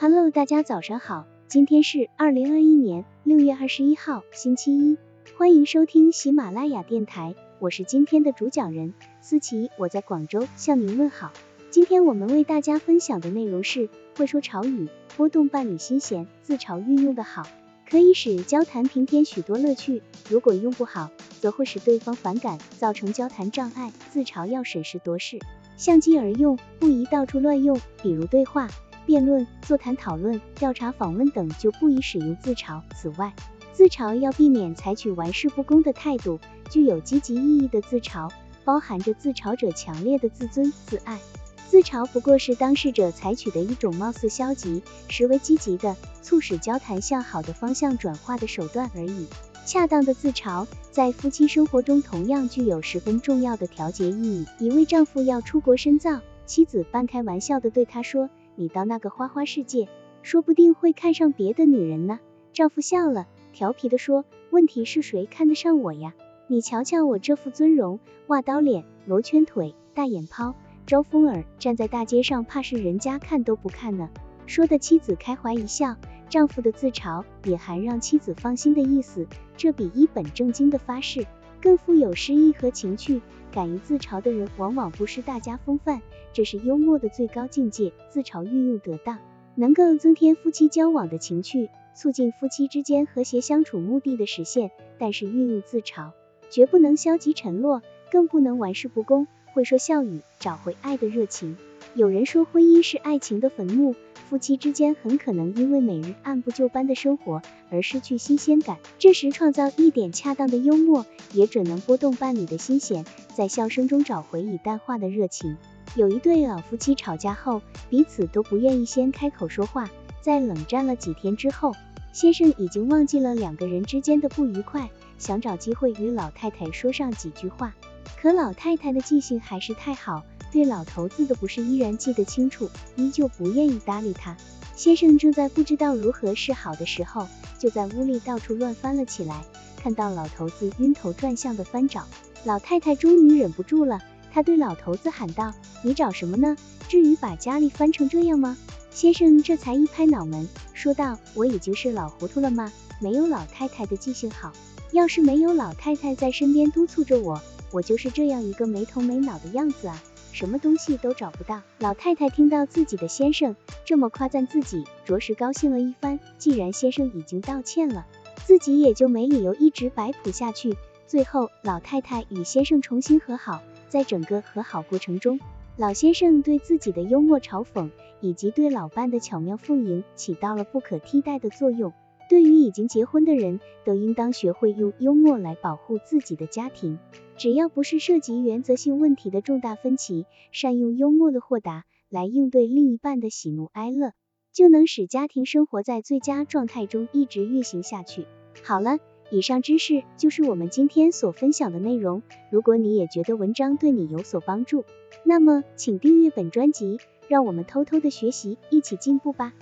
Hello，大家早上好，今天是二零二一年六月二十一号，星期一，欢迎收听喜马拉雅电台，我是今天的主讲人思琪，我在广州向您问好。今天我们为大家分享的内容是会说潮语，拨动伴侣心弦，自嘲运用的好，可以使交谈平添许多乐趣；如果用不好，则会使对方反感，造成交谈障碍。自嘲要审时度势。相机而用，不宜到处乱用，比如对话、辩论、座谈讨论、调查访问等就不宜使用自嘲。此外，自嘲要避免采取玩世不恭的态度，具有积极意义的自嘲，包含着自嘲者强烈的自尊、自爱。自嘲不过是当事者采取的一种貌似消极，实为积极的，促使交谈向好的方向转化的手段而已。恰当的自嘲在夫妻生活中同样具有十分重要的调节意义。一位丈夫要出国深造，妻子半开玩笑的对他说：“你到那个花花世界，说不定会看上别的女人呢。”丈夫笑了，调皮地说：“问题是谁看得上我呀？你瞧瞧我这副尊容，袜刀脸，罗圈腿，大眼泡，招风耳，站在大街上，怕是人家看都不看呢。”说的妻子开怀一笑。丈夫的自嘲也含让妻子放心的意思，这比一本正经的发誓更富有诗意和情趣。敢于自嘲的人往往不失大家风范，这是幽默的最高境界。自嘲运用得当，能够增添夫妻交往的情趣，促进夫妻之间和谐相处目的的实现。但是运用自嘲，绝不能消极沉落，更不能玩世不恭，会说笑语，找回爱的热情。有人说婚姻是爱情的坟墓。夫妻之间很可能因为每日按部就班的生活而失去新鲜感，这时创造一点恰当的幽默，也准能拨动伴侣的心弦，在笑声中找回已淡化的热情。有一对老夫妻吵架后，彼此都不愿意先开口说话，在冷战了几天之后，先生已经忘记了两个人之间的不愉快，想找机会与老太太说上几句话，可老太太的记性还是太好。对老头子的不是依然记得清楚，依旧不愿意搭理他。先生正在不知道如何是好的时候，就在屋里到处乱翻了起来。看到老头子晕头转向的翻找，老太太终于忍不住了，她对老头子喊道：“你找什么呢？至于把家里翻成这样吗？”先生这才一拍脑门，说道：“我已经是老糊涂了吗？没有老太太的记性好，要是没有老太太在身边督促着我，我就是这样一个没头没脑的样子啊。”什么东西都找不到。老太太听到自己的先生这么夸赞自己，着实高兴了一番。既然先生已经道歉了，自己也就没理由一直摆谱下去。最后，老太太与先生重新和好。在整个和好过程中，老先生对自己的幽默嘲讽，以及对老伴的巧妙奉迎，起到了不可替代的作用。对于已经结婚的人，都应当学会用幽默来保护自己的家庭。只要不是涉及原则性问题的重大分歧，善用幽默的豁达来应对另一半的喜怒哀乐，就能使家庭生活在最佳状态中一直运行下去。好了，以上知识就是我们今天所分享的内容。如果你也觉得文章对你有所帮助，那么请订阅本专辑，让我们偷偷的学习，一起进步吧。